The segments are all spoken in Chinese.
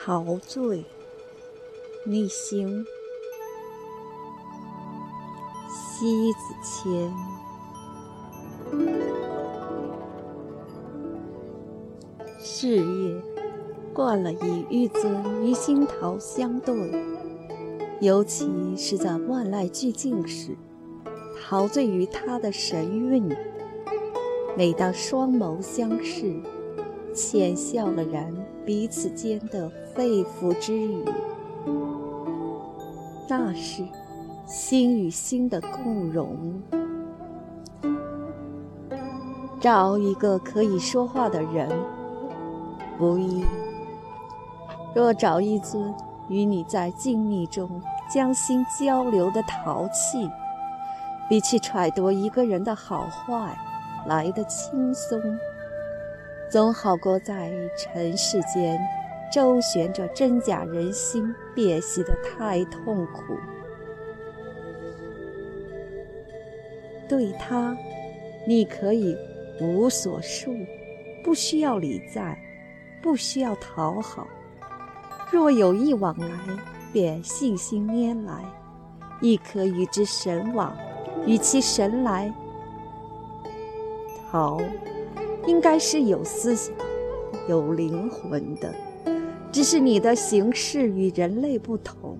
陶醉，逆行，西子千。事业惯了以玉尊与星桃相对，尤其是在万籁俱静时，陶醉于他的神韵。每当双眸相视，浅笑了然彼此间的肺腑之语，那是心与心的共融。找一个可以说话的人不易，若找一尊与你在静谧中将心交流的陶器，比起揣度一个人的好坏。来的轻松，总好过在尘世间周旋着真假人心，辨析的太痛苦。对他，你可以无所束，不需要礼赞，不需要讨好。若有意往来，便细心拈来，亦可与之神往，与其神来。好，应该是有思想、有灵魂的，只是你的形式与人类不同。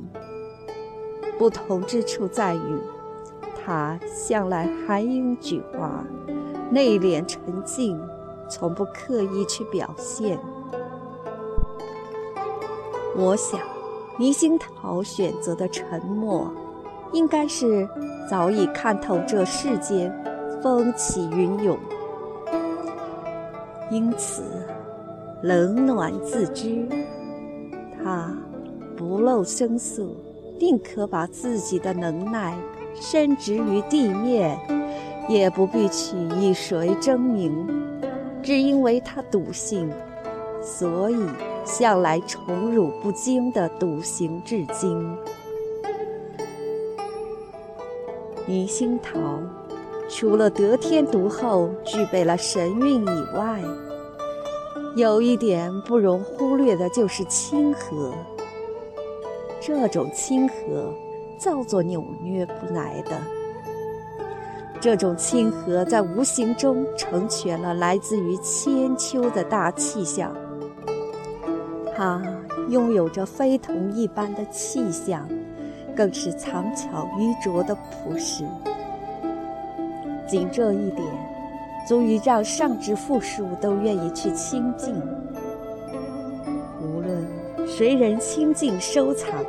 不同之处在于，他向来含英举华，内敛沉静，从不刻意去表现。我想，倪星桃选择的沉默，应该是早已看透这世间风起云涌。因此，冷暖自知。他不露声色，宁可把自己的能耐伸直于地面，也不必去与谁争名。只因为他笃信，所以向来宠辱不惊的笃行至今。倪星桃。除了得天独厚、具备了神韵以外，有一点不容忽略的就是亲和。这种亲和，叫做扭捏不来的。这种亲和在无形中成全了来自于千秋的大气象。它拥有着非同一般的气象，更是藏巧于拙的朴实。仅这一点，足以让上至富庶都愿意去亲近。无论谁人亲近收藏，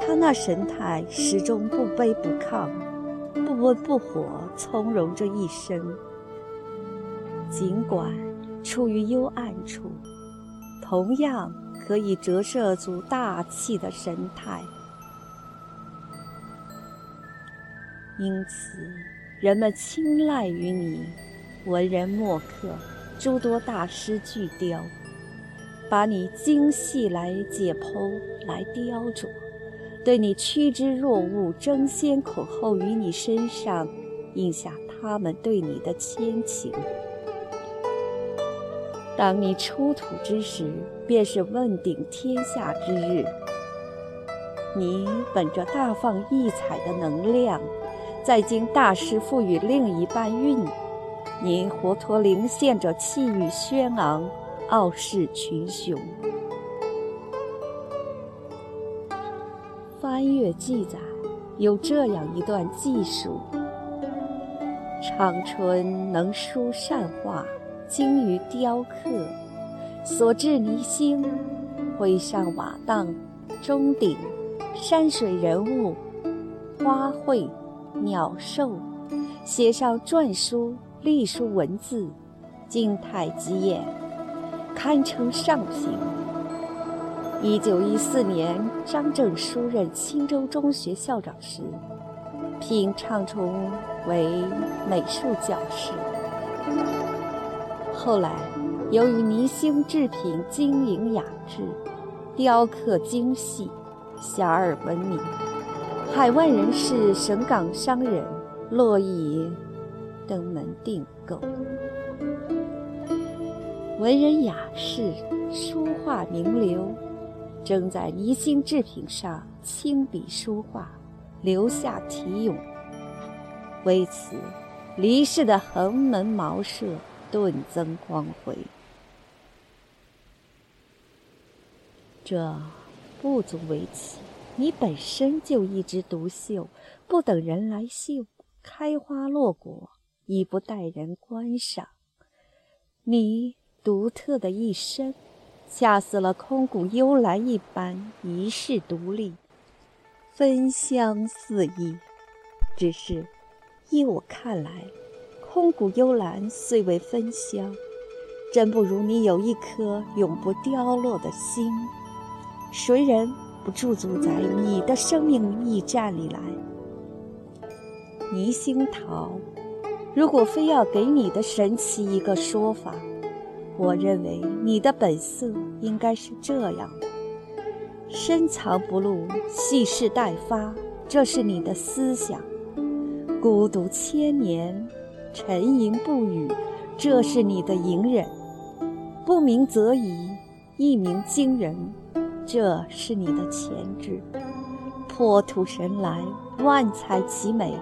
他那神态始终不卑不亢，不温不火，从容着一生。尽管处于幽暗处，同样可以折射出大气的神态。因此。人们青睐于你，文人墨客诸多大师巨雕，把你精细来解剖来雕琢，对你趋之若鹜，争先恐后于你身上印下他们对你的牵情。当你出土之时，便是问鼎天下之日。你本着大放异彩的能量。再经大师赋予另一半韵，您活脱灵现着气宇轩昂，傲视群雄。翻阅记载，有这样一段记述：长春能书善画，精于雕刻，所制泥星、绘上瓦当、钟鼎、山水人物、花卉。鸟兽，写上篆书、隶书文字，静态极艳，堪称上品。一九一四年，张正书任青州中学校长时，聘畅春为美术教师。后来，由于泥星制品晶莹雅致，雕刻精细，遐迩闻名。海外人士、省港商人络绎登门订购。文人雅士、书画名流，正在离心制品上亲笔书画，留下题咏。为此，离氏的横门茅舍顿增光辉。这不足为奇，你本身就一枝独秀，不等人来绣，开花落果，已不待人观赏。你独特的一生，恰似了空谷幽兰一般，一世独立，芬香四溢。只是，依我看来，空谷幽兰虽为芬香，真不如你有一颗永不凋落的心。谁人不驻足在你的生命驿站里来？倪星桃，如果非要给你的神奇一个说法，我认为你的本色应该是这样的：深藏不露，蓄势待发，这是你的思想；孤独千年，沉吟不语，这是你的隐忍；不鸣则已，一鸣惊人。这是你的潜质，破土神来，万彩齐美；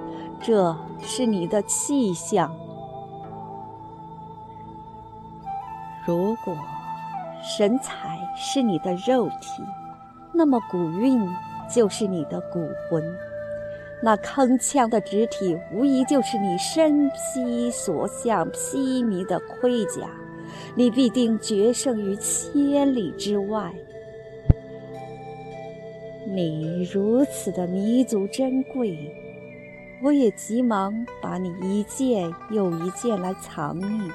这是你的气象。如果神采是你的肉体，那么古韵就是你的骨魂。那铿锵的肢体，无疑就是你身披所向披靡的盔甲，你必定决胜于千里之外。你如此的弥足珍贵，我也急忙把你一件又一件来藏匿。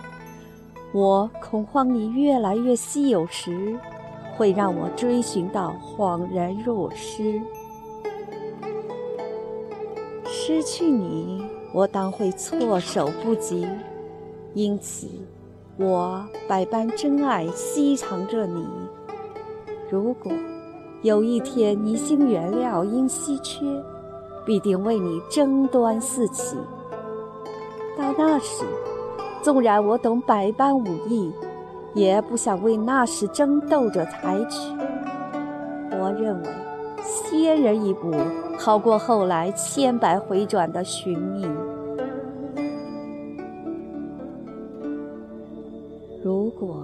我恐慌你越来越稀有时，会让我追寻到恍然若失。失去你，我当会措手不及。因此，我百般珍爱惜藏着你。如果。有一天，泥星原料因稀缺，必定为你争端四起。到那时，纵然我懂百般武艺，也不想为那时争斗者采取。我认为，先人一步，好过后来千百回转的寻觅。如果。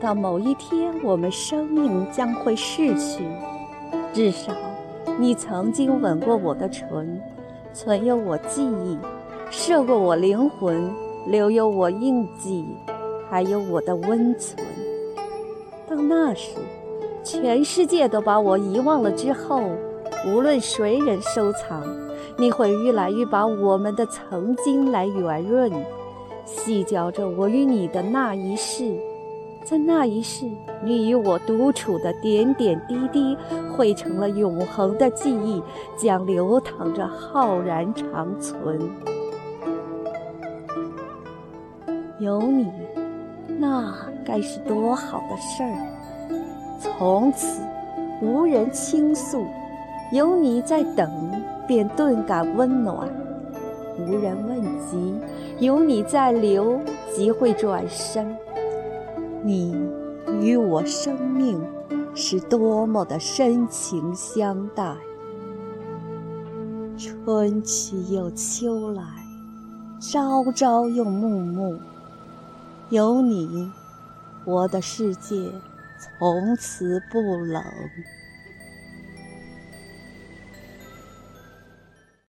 到某一天，我们生命将会逝去，至少，你曾经吻过我的唇，存有我记忆，摄过我灵魂，留有我印记，还有我的温存。到那时，全世界都把我遗忘了之后，无论谁人收藏，你会愈来愈把我们的曾经来圆润，细嚼着我与你的那一世。在那一世，你与我独处的点点滴滴，汇成了永恒的记忆，将流淌着浩然长存。有你，那该是多好的事儿！从此无人倾诉，有你在等，便顿感温暖；无人问及，有你在留，即会转身。你与我生命是多么的深情相待，春去又秋来，朝朝又暮暮，有你，我的世界从此不冷。